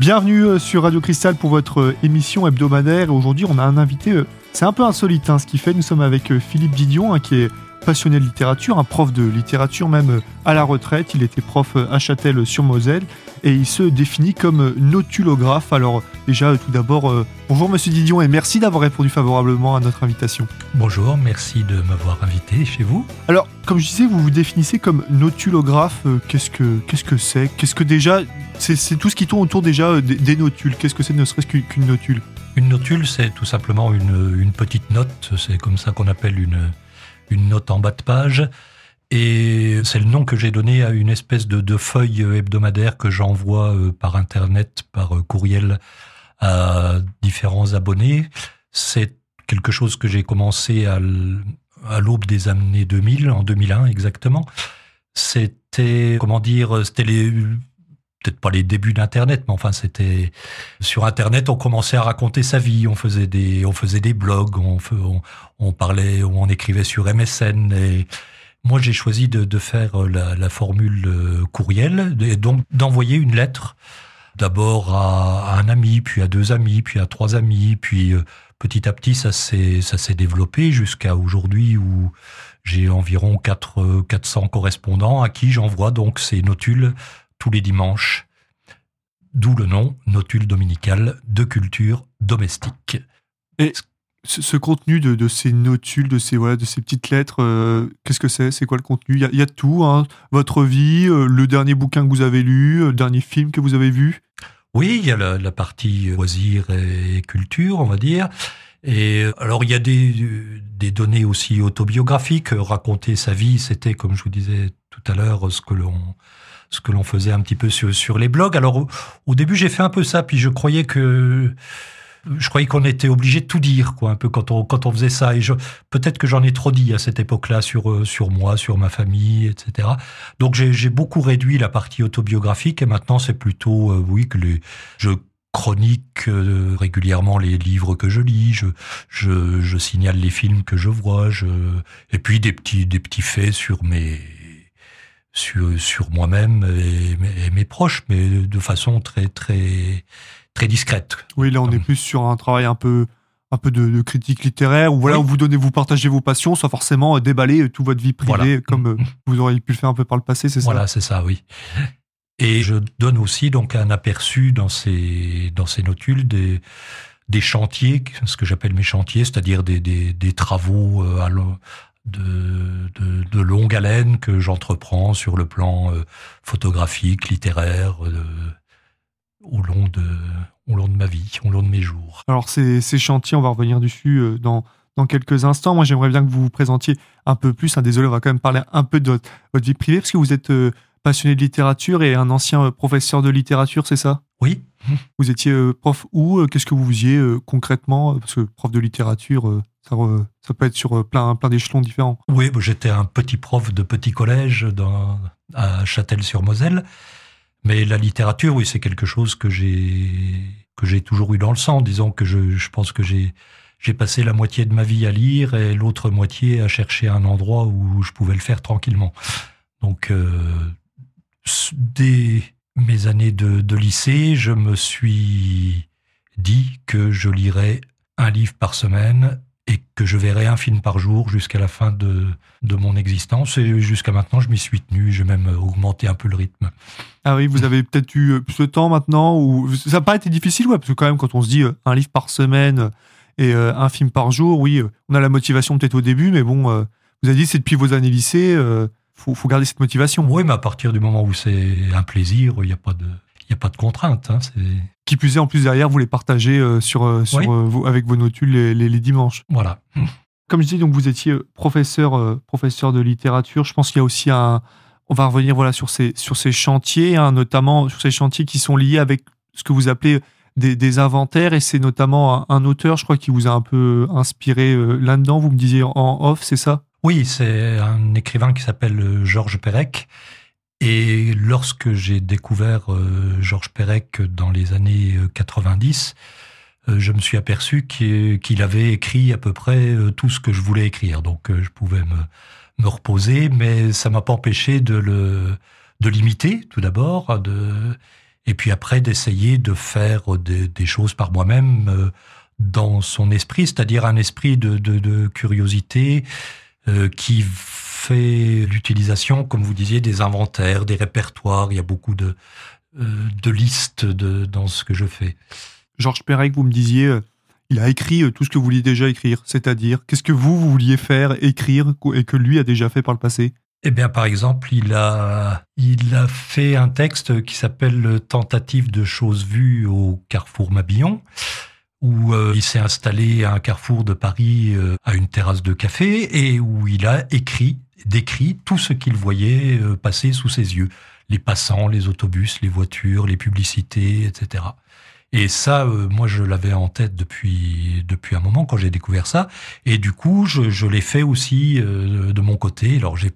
Bienvenue euh, sur Radio Cristal pour votre euh, émission hebdomadaire. Aujourd'hui, on a un invité, euh, c'est un peu insolite hein, ce qu'il fait. Nous sommes avec Philippe Didion, hein, qui est passionné de littérature, un prof de littérature même à la retraite. Il était prof à Châtel-sur-Moselle et il se définit comme notulographe. Alors déjà, tout d'abord, bonjour Monsieur Didion et merci d'avoir répondu favorablement à notre invitation. Bonjour, merci de m'avoir invité chez vous. Alors, comme je disais, vous vous définissez comme notulographe. Qu'est-ce que qu'est-ce que c'est? Qu'est-ce que déjà c'est tout ce qui tourne autour déjà euh, des, notules. Qu'est-ce que c'est ne serait-ce qu'une notule? Une notule, c'est tout simplement une, petite note. C'est comme ça qu'on appelle une, une note en bas de page. Et c'est le nom que j'ai donné à une espèce de, feuille hebdomadaire que j'envoie euh, par Internet, par euh, courriel à différents abonnés. C'est quelque chose que j'ai commencé à l'aube des années 2000, en 2001 exactement. C'était, comment dire, c'était les peut-être pas les débuts d'Internet, mais enfin c'était sur Internet, on commençait à raconter sa vie, on faisait des, on faisait des blogs, on, on, on parlait, on écrivait sur MSN. Et moi, j'ai choisi de, de faire la, la, formule euh, courriel et donc d'envoyer une lettre d'abord à, à, un ami, puis à deux amis, puis à trois amis, puis euh, petit à petit ça s'est ça s'est développé jusqu'à aujourd'hui où j'ai environ 4, 400 correspondants à qui j'envoie donc ces notules tous les dimanches. D'où le nom Notule dominical de culture domestique. Et ce, contenu de, ces notules, de ces, voilà, de ces petites lettres, euh, qu'est-ce que c'est? C'est quoi le contenu? Il y, a tout, hein votre vie, euh, le dernier bouquin que vous avez lu, euh, le dernier film que vous avez vu? Oui, il y a la, partie loisirs et culture, on va dire. Et alors il y a des, des données aussi autobiographiques. Raconter sa vie, c'était, comme je vous disais tout à l'heure, ce que l'on ce que l'on faisait un petit peu sur, sur les blogs. Alors au, début j'ai fait un peu ça, puis je croyais que je croyais qu'on était obligé de tout dire, quoi, un peu quand on quand on faisait ça. Et je peut-être que j'en ai trop dit à cette époque-là sur euh, sur moi, sur ma famille, etc. Donc j'ai beaucoup réduit la partie autobiographique et maintenant c'est plutôt euh, oui que les je chronique euh, régulièrement les livres que je lis, je, je, je signale les films que je vois, je, et puis des petits des petits faits sur mes sur, sur moi-même et, mes proches, mais de façon très très très discrète. Oui, là on est plus sur un travail un peu un peu de, critique littéraire où voilà où vous donnez vous partagez vos passions sans forcément déballer toute votre vie privée comme euh, vous auriez pu le faire un peu par le passé, c'est ça? Voilà, c'est ça, oui. Et je donne aussi donc un aperçu dans ces dans ces notules des des chantiers, ce que j'appelle mes chantiers, c'est-à-dire des, des, des travaux euh, à, de, de, de, longue haleine que j'entreprends sur le plan euh, photographique, littéraire, euh, au, long de, au long de ma vie, au long de mes jours. Alors ces, ces chantiers, on va revenir dessus euh, dans, dans quelques instants. Moi j'aimerais bien que vous vous présentiez un peu plus. Hein, désolé, on va quand même parler un peu de votre, votre vie privée, parce que vous êtes passionné de littérature et un ancien professeur de littérature, c'est ça? Oui. Vous étiez prof où? Qu'est-ce que vous faisiez concrètement? Parce que prof de littérature ça, peut être sur euh, plein, plein d'échelons différents. Oui, j'étais un petit prof de petit collège à Châtel-sur-Moselle. Mais la littérature, oui, c'est quelque chose que j'ai que j'ai toujours eu dans le sang. Disons que je, je pense que j'ai j'ai passé la moitié de ma vie à lire et l'autre moitié à chercher un endroit où je pouvais le faire tranquillement. Donc, euh, dès mes années de, de lycée, je me suis dit que je lirais un livre par semaine et que je verrai un film par jour jusqu'à la fin de, de mon existence. Et jusqu'à maintenant, je m'y suis tenu. J'ai même augmenté un peu le rythme. Ah oui, vous avez peut-être eu euh, plus de temps maintenant ou ça n'a pas été difficile, ouais, parce que quand même, quand on se dit euh, un livre par semaine et euh, un film par jour, oui, on a la motivation peut-être au début, mais bon, vous avez dit c'est depuis vos années lycée, faut, faut garder cette motivation. Oui, mais à partir du moment où c'est un plaisir, il n'y a pas de il n'y a pas de contrainte. Hein, qui plus est, en plus derrière, vous les partagez euh, sur, euh, euh, avec vos notules les, les, dimanches. Voilà. Comme je dis, donc vous étiez professeur, professeur de littérature. Je pense qu'il y a aussi un. On va revenir voilà sur ces sur ces chantiers, hein, notamment sur ces chantiers qui sont liés avec ce que vous appelez des, des inventaires. Et c'est notamment un, auteur, je crois, qui vous a un peu inspiré là-dedans. Vous me disiez en off, c'est ça? Oui, c'est un écrivain qui s'appelle Georges Perec et lorsque j'ai découvert euh, Georges Perec dans les années 90, euh, euh, je me suis aperçu qu'il avait écrit à peu près tout ce que je voulais écrire. Donc je pouvais me, reposer, mais ça m'a pas empêché de de l'imiter tout d'abord, Et puis après, d'essayer de faire des, choses par moi-même dans son esprit, c'est-à-dire un esprit de, curiosité qui fait l'utilisation, comme vous disiez, des inventaires, des répertoires. Il y a beaucoup de, de listes de, dans ce que je fais. Georges Perec, vous me disiez, il a écrit tout ce que vous vouliez déjà écrire, c'est-à-dire qu'est-ce que vous, vous vouliez faire, écrire, et que lui a déjà fait par le passé? Eh bien, par exemple, il a, il a fait un texte qui s'appelle Tentative de choses vues au carrefour Mabillon, où euh, il s'est installé à un carrefour de Paris euh, à une terrasse de café et où il a écrit, décrit tout ce qu'il voyait euh, passer sous ses yeux. Les passants, les autobus, les voitures, les publicités, etc. Et ça, moi, je l'avais en tête depuis depuis un moment quand j'ai découvert ça. Et du coup, je, je l'ai fait aussi de mon côté. Alors, j'ai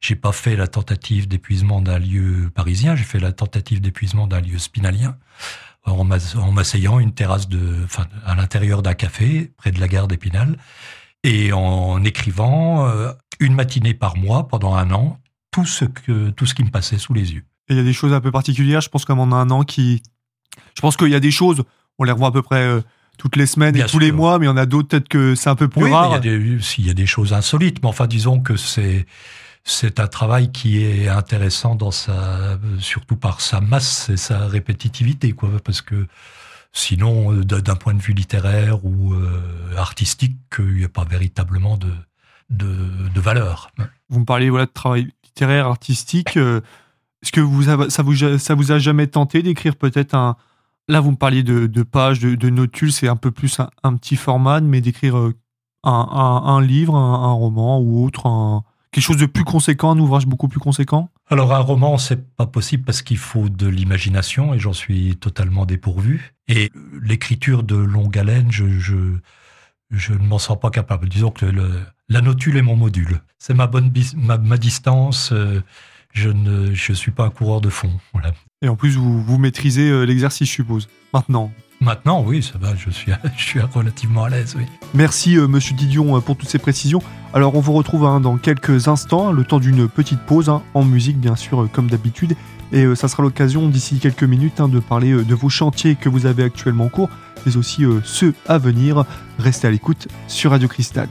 j'ai pas fait la tentative d'épuisement d'un lieu parisien, j'ai fait la tentative d'épuisement d'un lieu spinalien en m'asseyant une terrasse de, enfin, à l'intérieur d'un café près de la gare d'Épinal et en écrivant euh, une matinée par mois pendant un an tout ce que tout ce qui me passait sous les yeux. Et il y a des choses un peu particulières, je pense comme en un an qui, je pense qu'il y a des choses, on les revoit à peu près. Euh, toutes les semaines et tous les mois, mais il y en a d'autres peut-être que c'est un peu plus rare. Il y, a des, il y a des choses insolites, mais enfin disons que c'est c'est un travail qui est intéressant dans sa, surtout par sa masse et sa répétitivité, quoi, parce que sinon, euh, d'un point de vue littéraire ou euh, artistique, il n'y a pas véritablement de, de, valeur. Vous me parlez voilà, de travail littéraire, artistique. Euh, est-ce que vous, ça, vous, ça vous a jamais tenté d'écrire peut-être un... Là, vous me parliez de, pages, de, notules, c'est un peu plus un, petit format, mais d'écrire un, un, livre, un, roman ou autre, un, quelque chose de plus conséquent, un ouvrage beaucoup plus conséquent? Alors un roman, c'est pas possible parce qu'il faut de l'imagination et j'en suis totalement dépourvu. Et l'écriture de longue haleine, je, je, ne m'en sens pas capable. Disons que la notule est mon module. C'est ma bonne ma, distance. Euh, je ne je suis pas un coureur de fond. Voilà. Et en plus, vous, vous maîtrisez euh, l'exercice, je suppose, maintenant? Maintenant, oui, ça va, je suis, relativement à l'aise, oui. Merci, euh, monsieur Didion, pour toutes ces précisions. Alors on vous retrouve hein, dans quelques instants, le temps d'une petite pause, hein, en musique bien sûr euh, comme d'habitude. Et euh, ça sera l'occasion d'ici quelques minutes hein, de parler euh, de vos chantiers que vous avez actuellement en cours, mais aussi ceux à venir. Restez à l'écoute sur Radio Cristal.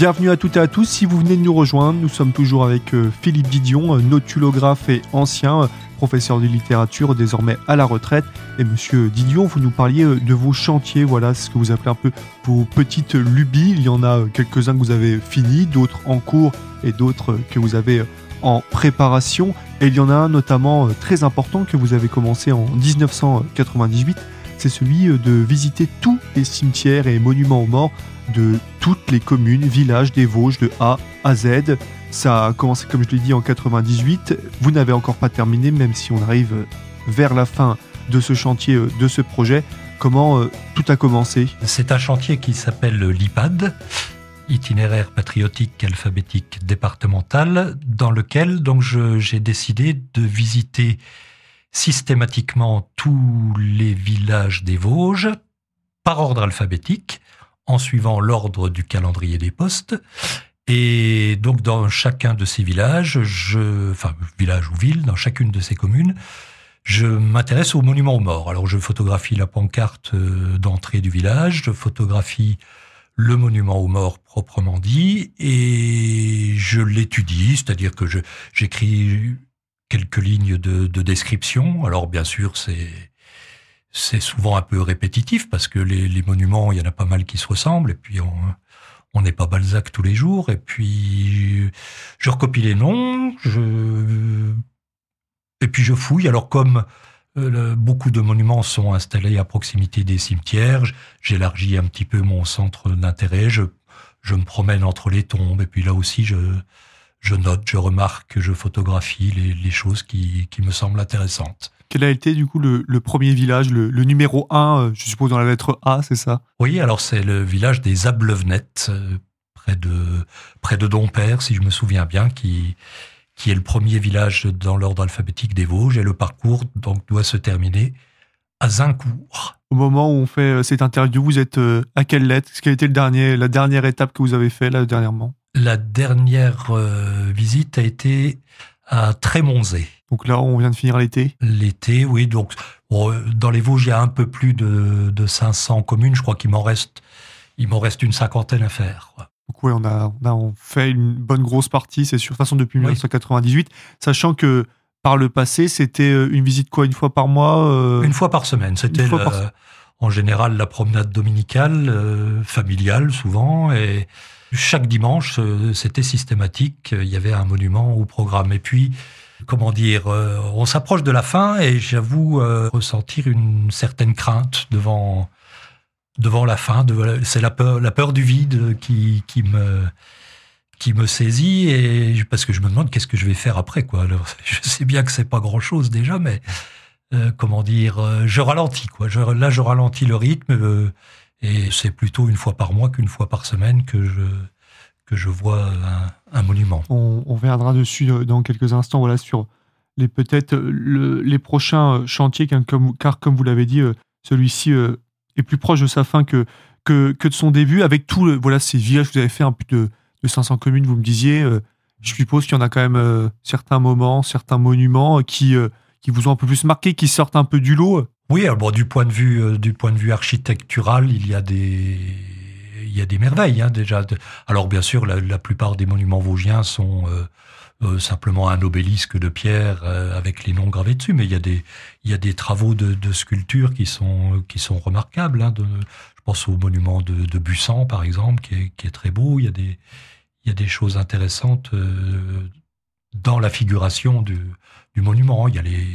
Bienvenue à toutes et à tous. Si vous venez de nous rejoindre, nous sommes toujours avec euh, Philippe Didion, euh, notulographe et ancien euh, professeur de littérature, désormais à la retraite. Et monsieur Didion, vous nous parliez de vos chantiers, voilà ce que vous appelez un peu vos petites lubies. Il y en a quelques-uns que vous avez finis, d'autres en cours et d'autres que vous avez en préparation. Et il y en a un notamment très important que vous avez commencé en 1998. C'est celui de visiter tous les cimetières et monuments aux morts de toutes les communes, villages des Vosges de A à Z. Ça a commencé, comme je l'ai dit, en 98. Vous n'avez encore pas terminé, même si on arrive vers la fin de ce chantier, euh, de ce projet. Comment euh, tout a commencé? C'est un chantier qui s'appelle l'IPAD, itinéraire patriotique alphabétique départemental, dans lequel donc j'ai décidé de visiter systématiquement tous les villages des Vosges par ordre alphabétique en suivant l'ordre du calendrier des postes. Et donc dans chacun de ces villages, je, enfin village ou ville, dans chacune de ces communes, je m'intéresse aux monuments aux morts. Alors je photographie la pancarte euh, d'entrée du village, je photographie le monument aux morts proprement dit, et je l'étudie, c'est-à-dire que j'écris quelques lignes de, de description. Alors bien sûr, c'est c'est souvent un peu répétitif parce que les, monuments, il y en a pas mal qui se ressemblent et puis on n'est pas Balzac tous les jours et puis je recopie les noms, je et puis je fouille. Alors comme euh, beaucoup de monuments sont installés à proximité des cimetières, j'élargis un petit peu mon centre d'intérêt, je, je me promène entre les tombes et puis là aussi je je note, je remarque, je photographie les, les choses qui, qui me semblent intéressantes. Quel a été du coup le, premier village, le, numéro 1, euh, je suppose dans la lettre A, c'est ça? Oui, alors c'est le village des Ablevnettes, euh, près de, près de Dompère, si je me souviens bien, qui, qui est le premier village dans l'ordre alphabétique des Vosges, et le parcours donc doit se terminer à Zincourt. Au moment où on fait euh, cette interview, vous êtes à quelle lettre? Quelle était le dernier, la dernière étape que vous avez fait là dernièrement? La dernière euh, visite a été à Trémonzé. Donc là, on vient de finir l'été? L'été, oui. Donc, dans les Vosges, il y a un peu plus de, de 500 communes. Je crois qu'il m'en reste, il m'en reste une cinquantaine à faire. Donc oui, on a, on a fait une bonne grosse partie, c'est sûr. De toute façon, depuis 1998, sachant que par le passé, c'était euh, une visite quoi, une fois par mois euh? Une fois par semaine. C'était en général la promenade dominicale, euh, familiale souvent, et chaque dimanche, c'était systématique. Il y avait un monument au programme. Et puis, comment dire, on s'approche de la fin, et j'avoue ressentir une certaine crainte devant devant la fin. C'est la peur, du vide qui, qui me qui me saisit et parce que je me demande qu'est-ce que je vais faire après quoi. Je sais bien que c'est pas grand chose déjà, mais euh, comment dire, euh, je ralentis quoi. Là je ralentis le rythme euh, et c'est plutôt une fois par mois qu'une fois par semaine que je que je vois un, monument. On, on, reviendra dessus dans quelques instants. Voilà sur les peut-être les prochains chantiers car comme, vous l'avez dit, celui-ci est plus proche de sa fin que que, de son début avec tout voilà ces villages vous avez fait un peu de de 500 communes, vous me disiez, euh, je suppose qu'il y en a quand même euh, certains moments, certains monuments qui, euh, qui vous ont un peu plus marqué, qui sortent un peu du lot. Oui, alors du point de vue du point de vue architectural, il y a des il y a des merveilles hein, déjà. Alors bien sûr, la, plupart des monuments vosgiens sont simplement un obélisque de pierre avec les noms gravés dessus, mais il y a des il y a des travaux de, de sculpture qui sont qui sont remarquables. Hein, je pense au monument de, de Bussan par exemple, qui est, qui est très beau. Il y a des il y a des choses intéressantes euh, dans la figuration du, du, monument. Il y a les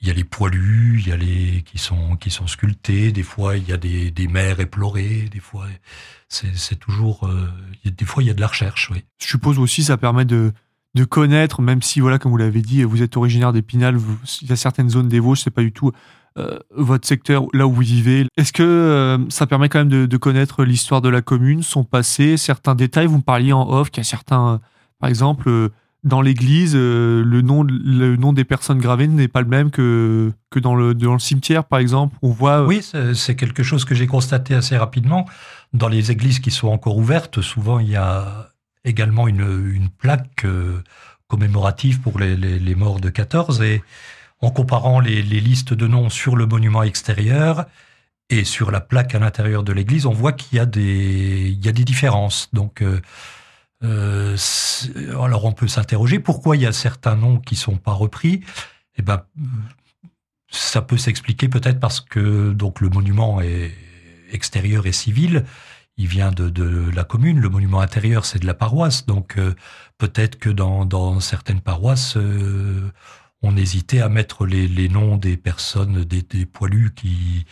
il y a les poilus, il y a les qui sont qui sont sculptés. Des fois, il y a des, des mers éplorées. Des fois, c'est toujours. Euh, des fois, il y a de la recherche. Oui. Je suppose aussi, ça permet de de connaître, même si voilà, comme vous l'avez dit, vous êtes originaire d'Épinal, il y a certaines zones des Vosges, c'est pas du tout euh, votre secteur, là où vous vivez. Est-ce que euh, ça permet quand même de, connaître l'histoire de la commune, son passé, certains détails? Vous me parliez en off qu'il y a certains, par exemple, dans l'église, le, nom, le nom des personnes gravées n'est pas le même que, dans, le, cimetière, par exemple. On voit. Oui, c'est quelque chose que j'ai constaté assez rapidement. Dans les églises qui sont encore ouvertes, souvent il y a également une, plaque commémorative pour les, morts de 14 et en comparant les, listes de noms sur le monument extérieur et sur la plaque à l'intérieur de l'église, on voit qu'il y a des, différences. Donc, euh, euh, alors on peut s'interroger pourquoi il y a certains noms qui sont pas repris? Eh ben, ça peut s'expliquer peut-être parce que donc le monument est extérieur et civil. Il vient de, la commune. Le monument intérieur, c'est de la paroisse. Donc euh, peut-être que dans, dans certaines paroisses, on hésitait à mettre les, noms des personnes, des, poilus qui,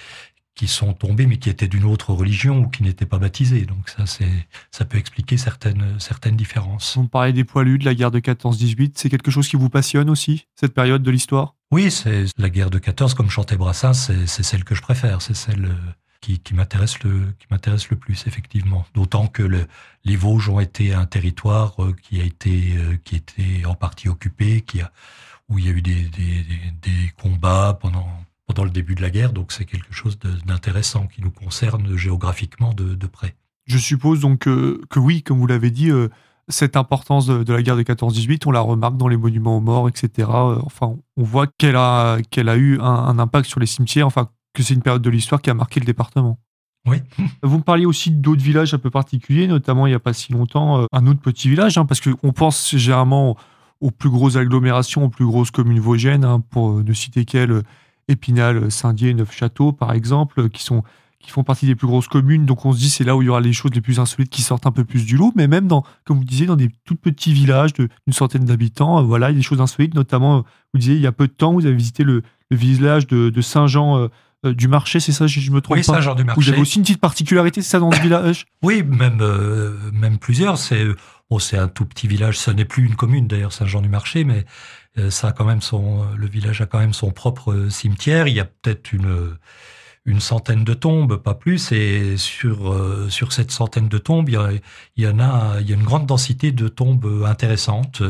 qui sont tombés, mais qui étaient d'une autre religion ou qui n'étaient pas baptisés. Donc ça, c'est, ça peut expliquer certaines, certaines différences. On parlait des poilus de la guerre de 14-18. C'est quelque chose qui vous passionne aussi, cette période de l'histoire? Oui, c'est la guerre de 14, comme chantait Brassens, c'est, c'est celle que je préfère. C'est celle euh, qui, qui, m'intéresse le, qui m'intéresse le plus, effectivement. D'autant que le, les Vosges ont été un territoire euh, qui a été, euh, qui était en partie occupé, qui a où il y a eu des, combats pendant, pendant le début de la guerre. Donc c'est quelque chose d'intéressant qui nous concerne géographiquement de, près. Je suppose donc que, oui, comme vous l'avez dit, euh, cette importance de, la guerre de 14-18, on la remarque dans les monuments aux morts, etc. Euh, enfin, on voit qu'elle a, qu'elle a eu un, impact sur les cimetières, enfin, que c'est une période de l'histoire qui a marqué le département. Oui. Vous me parliez aussi d'autres villages un peu particuliers, notamment il n'y a pas si longtemps, euh, un autre petit village, hein, parce qu'on pense généralement aux plus grosses agglomérations, aux plus grosses communes vosgiennes, hein, pour ne citer qu'elles, Épinal, Saint-Dié, Neufchâteau, par exemple, qui sont qui font partie des plus grosses communes. Donc on se dit c'est là où il y aura les choses les plus insolites qui sortent un peu plus du lot. Mais même dans, comme vous disiez, dans des tout petits villages d'une centaine d'habitants, euh, voilà, il y a des choses insolites. Notamment, euh, vous disiez il y a peu de temps, vous avez visité le, village de, Saint-Jean. Euh, du marché, c'est ça, je me trompe oui, Saint-Jean du marché. Vous avez aussi une petite particularité, c'est ça, dans ce village? Oui, même, même plusieurs. C'est c'est un tout petit village. Ce n'est plus une commune d'ailleurs, Saint-Jean-du-Marché, mais euh, ça a quand même son, le village a quand même son propre cimetière. Il y a peut-être une une centaine de tombes, pas plus. Et sur, euh, sur cette centaine de tombes, il y, en a, il y a une grande densité de tombes intéressantes.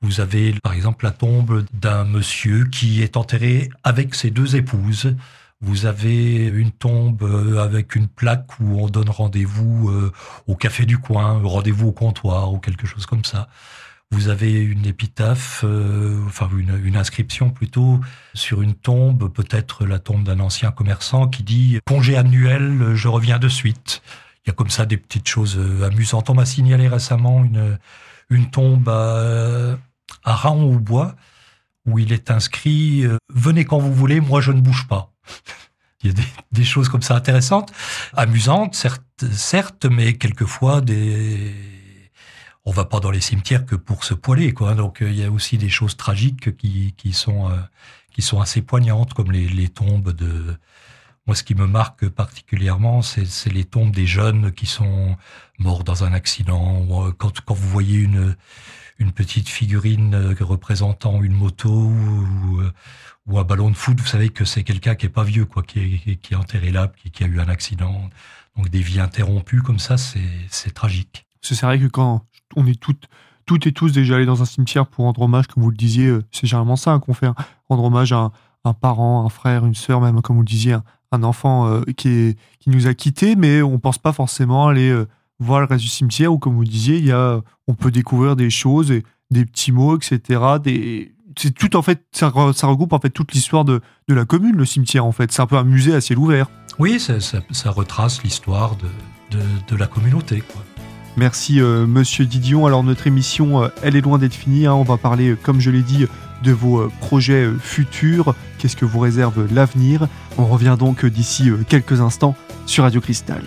Vous avez par exemple la tombe d'un monsieur qui est enterré avec ses deux épouses. Vous avez une tombe euh, avec une plaque où on donne rendez-vous euh, au café du coin, rendez-vous au comptoir ou quelque chose comme ça. Vous avez une épitaphe, euh, enfin une, une, inscription plutôt sur une tombe, peut-être la tombe d'un ancien commerçant qui dit congé annuel, je reviens de suite. Il y a comme ça des petites choses amusantes. On m'a signalé récemment une, une tombe à, à Raon-au-Bois où il est inscrit Venez quand vous voulez, moi je ne bouge pas. Il y a des, choses comme ça intéressantes, amusantes, certes, certes, mais quelquefois des. On va pas dans les cimetières que pour se poiler, quoi. Donc euh, il y a aussi des choses tragiques qui, qui sont euh, qui sont assez poignantes, comme les, tombes de. Moi, ce qui me marque particulièrement, c'est les tombes des jeunes qui sont morts dans un accident. Euh, quand, quand vous voyez une une petite figurine représentant une moto ou, un ballon de foot, vous savez que c'est quelqu'un qui est pas vieux, quoi, qui est, qui est enterré là, qui, qui, a eu un accident. Donc des vies interrompues comme ça, c'est tragique. C'est vrai que quand on est toutes, toutes et tous déjà allés dans un cimetière pour rendre hommage, comme vous le disiez, euh, c'est généralement ça qu'on fait, hein. rendre hommage à un, parent, un frère, une sœur, même comme vous le disiez, un, enfant euh, qui, est, qui nous a quittés, mais on pense pas forcément aller euh, voir le reste du cimetière, ou comme vous le disiez, y a, on peut découvrir des choses, et, des petits mots, etc., c'est tout en fait, ça, regroupe en fait toute l'histoire de, la commune, le cimetière en fait. C'est un peu un musée à ciel ouvert. Oui, ça, retrace l'histoire de, la communauté. Merci euh, Monsieur Didion. Alors notre émission, euh, elle est loin d'être finie. Hein. On va parler, euh, comme je l'ai dit, de vos projets futurs. Qu'est-ce que vous réserve l'avenir? On revient donc d'ici quelques instants sur Radio Cristal.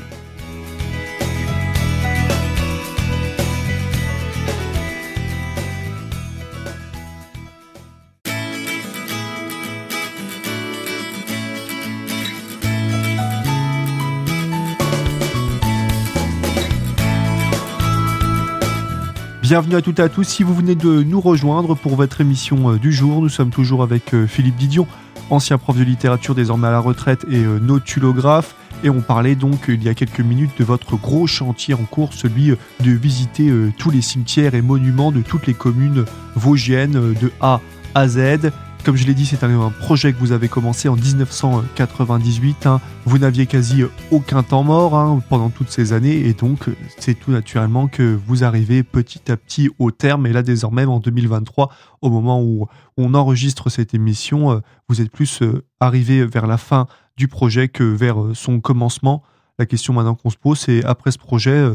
Bienvenue à toutes et à tous. Si vous venez de nous rejoindre pour votre émission euh, du jour, nous sommes toujours avec euh, Philippe Didion, ancien prof de littérature désormais à la retraite et euh, notulographe. Et on parlait donc il y a quelques minutes de votre gros chantier en cours, celui de visiter tous les cimetières et monuments de toutes les communes vosgiennes de A à Z. Comme je l'ai dit, c'est un, projet que vous avez commencé en 1998. Hein. Vous n'aviez quasi aucun temps mort hein, pendant toutes ces années et donc c'est tout naturellement que vous arrivez petit à petit au terme. Et là, désormais, en 2023, au moment où on enregistre cette émission, euh, vous êtes plus euh, arrivé vers la fin du projet que vers euh, son commencement. La question maintenant qu'on se pose, c'est après ce projet,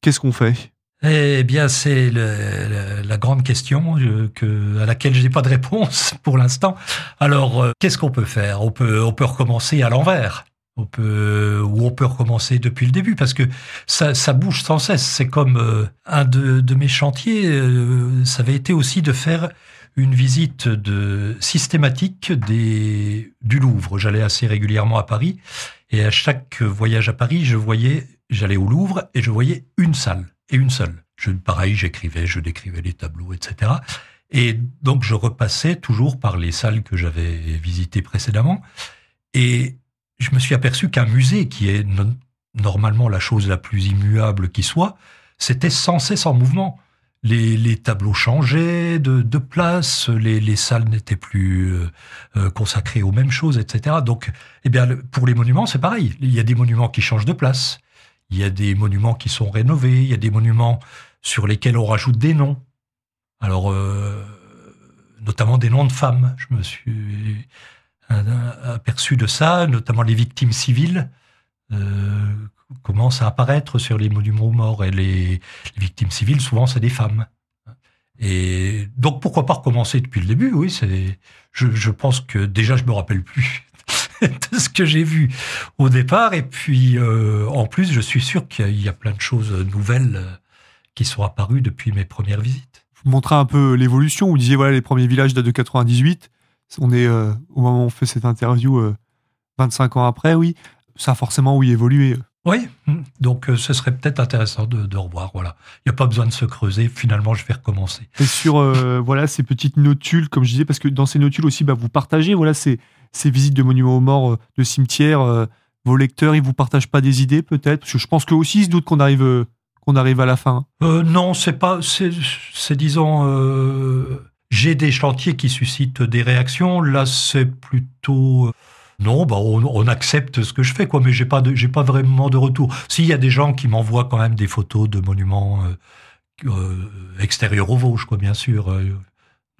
qu'est-ce qu'on fait? Eh bien, c'est la grande question euh, à laquelle je n'ai pas de réponse pour l'instant. Alors, euh, qu'est-ce qu'on peut faire? On peut, on recommencer à l'envers. On peut, ou on peut recommencer depuis le début parce que ça, bouge sans cesse. C'est comme euh, un de, mes chantiers, ça avait été aussi de faire une visite systématique du Louvre. J'allais assez régulièrement à Paris et à chaque voyage à Paris, je voyais, j'allais au Louvre et je voyais une salle et une seule. Je, pareil, j'écrivais, je décrivais les tableaux, etc. Et donc, je repassais toujours par les salles que j'avais visitées précédemment. Et je me suis aperçu qu'un musée, qui est normalement la chose la plus immuable qui soit, c'était sans cesse en mouvement. Les, tableaux changeaient de, place, les, les salles n'étaient plus euh, euh, consacrées aux mêmes choses, etc. Donc, eh bien, pour les monuments, c'est pareil. Il y a des monuments qui changent de place. Il y a des monuments qui sont rénovés, il y a des monuments sur lesquels on rajoute des noms. Alors, euh, notamment des noms de femmes. Je me suis aperçu de ça, notamment les victimes civiles euh, commencent à apparaître sur les monuments morts. Et les, victimes civiles, souvent, c'est des femmes. Et donc, pourquoi pas recommencer depuis le début? Oui, c'est. Je, je pense que déjà, je me rappelle plus de ce que j'ai vu au départ. Et puis, euh, en plus, je suis sûr qu'il y a plein de choses nouvelles euh, qui sont apparues depuis mes premières visites. Vous montrez un peu l'évolution. Vous disiez, voilà, les premiers villages datent de 98. On est, euh, au moment où on fait cette interview, 25 ans après, oui. Ça a forcément, oui, évolué. Oui, donc ce serait peut-être intéressant de, revoir. Voilà, il n'y a pas besoin de se creuser. Finalement, je vais recommencer. Et sur voilà ces petites notules, comme je disais, parce que dans ces notules aussi, bah, vous partagez voilà ces ces visites de monuments aux morts, de cimetières, vos lecteurs, ils vous partagent pas des idées peut-être? Je pense qu'eux aussi, ils se doutent qu'on arrive, qu'on arrive à la fin. non, c'est pas, c'est disons j'ai des chantiers qui suscitent des réactions. Là, c'est plutôt euh, non, bah on, accepte ce que je fais, quoi. Mais j'ai pas pas vraiment de retour. S'il y a des gens qui m'envoient quand même des photos de monuments euh, euh, extérieurs aux Vosges, quoi, bien sûr.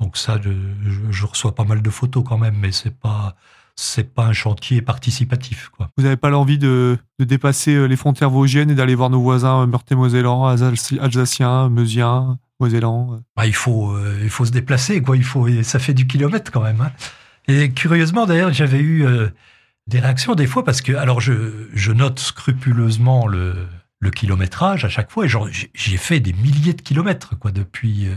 Donc ça, je, reçois pas mal de photos quand même, mais c'est pas c'est pas un chantier participatif, quoi. Vous n'avez pas l'envie de, dépasser les frontières vosgiennes et d'aller voir nos voisins meurthe-et-mosellans, alsaciens, meusiens euh? Bah, il, faut, euh, il faut se déplacer, quoi. Il faut, ça fait du kilomètre quand même. Hein. Et curieusement, d'ailleurs, j'avais eu euh, des réactions des fois parce que, alors, je, je note scrupuleusement le, le, kilométrage à chaque fois. Et j'ai fait des milliers de kilomètres, quoi, depuis,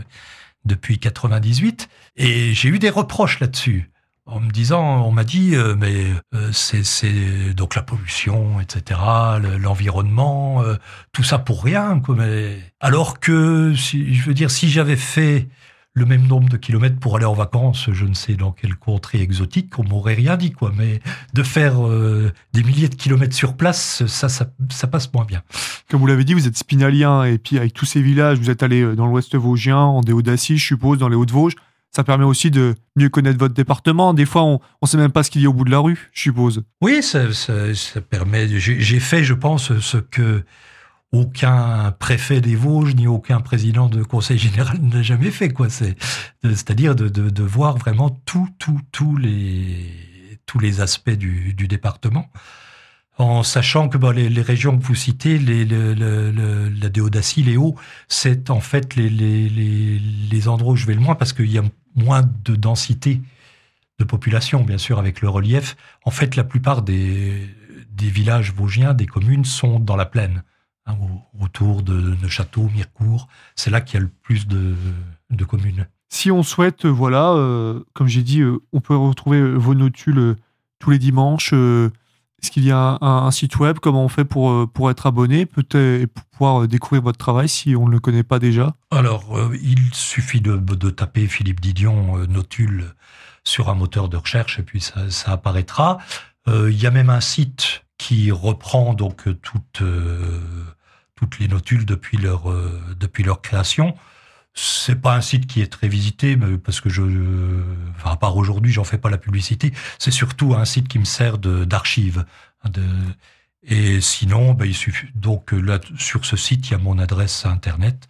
depuis 98. Et j'ai eu des reproches là-dessus en me disant, on m'a dit, euh, mais euh, c'est donc la pollution, etc., l'environnement, euh, tout ça pour rien. Quoi, mais... Alors que, je veux dire, si j'avais fait le même nombre de kilomètres pour aller en vacances, je ne sais dans quelle contrée exotique, on m'aurait rien dit, quoi. Mais de faire des milliers de kilomètres sur place, ça, ça, ça passe moins bien. Comme vous l'avez dit, vous êtes spinalien, et puis avec tous ces villages, vous êtes allé dans l'ouest vosgien, en Déodacie, je suppose, dans les Hauts-de-Vosges. Ça permet aussi de mieux connaître votre département. Des fois, on ne sait même pas ce qu'il y a au bout de la rue, je suppose. Oui, ça, ça, ça permet. J'ai fait, je pense, ce que aucun préfet des Vosges ni aucun président de conseil général n'a jamais fait. quoi. C'est-à-dire de, de, de, voir vraiment tout, tout, tous les, tous les aspects du, du département en sachant que bah, les, les, régions que vous citez, les, la Déodacie, les Hauts, c'est en fait les, les, endroits où je vais le moins parce qu'il y a moins de densité de population, bien sûr, avec le relief. En fait, la plupart des, des villages vosgiens, des communes, sont dans la plaine, hein, autour de Neuchâteau, Mirecourt. C'est là qu'il y a le plus de, de, communes. Si on souhaite, voilà, euh, comme j'ai dit, euh, on peut retrouver vos notules euh, tous les dimanches. Est-ce qu'il y a un, site web Comment on fait pour, pour être abonné Peut-être et pour pouvoir découvrir votre travail si on ne le connaît pas déjà? Alors, il suffit de, de, taper Philippe Didion Notule sur un moteur de recherche et puis ça, ça apparaîtra. Euh, il y a même un site qui reprend donc toutes, euh, toutes les notules depuis leur, euh, depuis leur création. C'est pas un site qui est très visité, parce que je, à part aujourd'hui, j'en fais pas la publicité. C'est surtout un site qui me sert d'archive. De, et sinon, ben, il suffit, donc là, sur ce site, il y a mon adresse internet.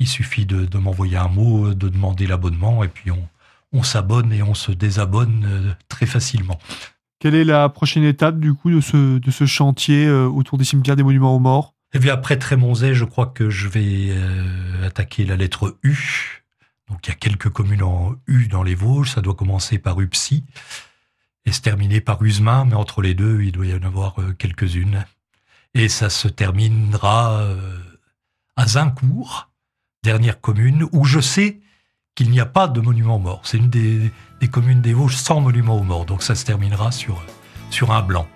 Il suffit de, de m'envoyer un mot, de demander l'abonnement, et puis on, on s'abonne et on se désabonne très facilement. Quelle est la prochaine étape du coup de ce, chantier euh, autour des cimetières des monuments aux morts? Et eh bien après Trémonzay, je crois que je vais euh, attaquer la lettre U. Donc il y a quelques communes en U dans les Vosges, ça doit commencer par Upsy et se terminer par Usmin, mais entre les deux, il doit y en avoir euh, quelques-unes. Et ça se terminera à Zincourt, dernière commune, où je sais qu'il n'y a pas de monument mort. C'est une des, communes des Vosges sans monument aux morts. Donc ça se terminera sur, sur un blanc.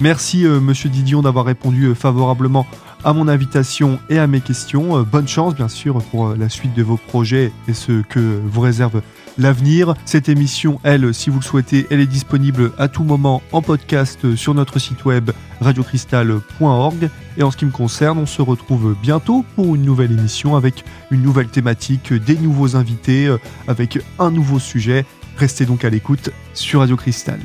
Merci euh, Monsieur Didion d'avoir répondu euh, favorablement à mon invitation et à mes questions. Euh, bonne chance bien sûr pour la suite de vos projets et ce que vous réserve l'avenir. Cette émission, elle, si vous le souhaitez, elle est disponible à tout moment en podcast sur notre site web radiocristal.org. Et en ce qui me concerne, on se retrouve bientôt pour une nouvelle émission avec une nouvelle thématique, des nouveaux invités, avec un nouveau sujet. Restez donc à l'écoute sur Radio Cristal.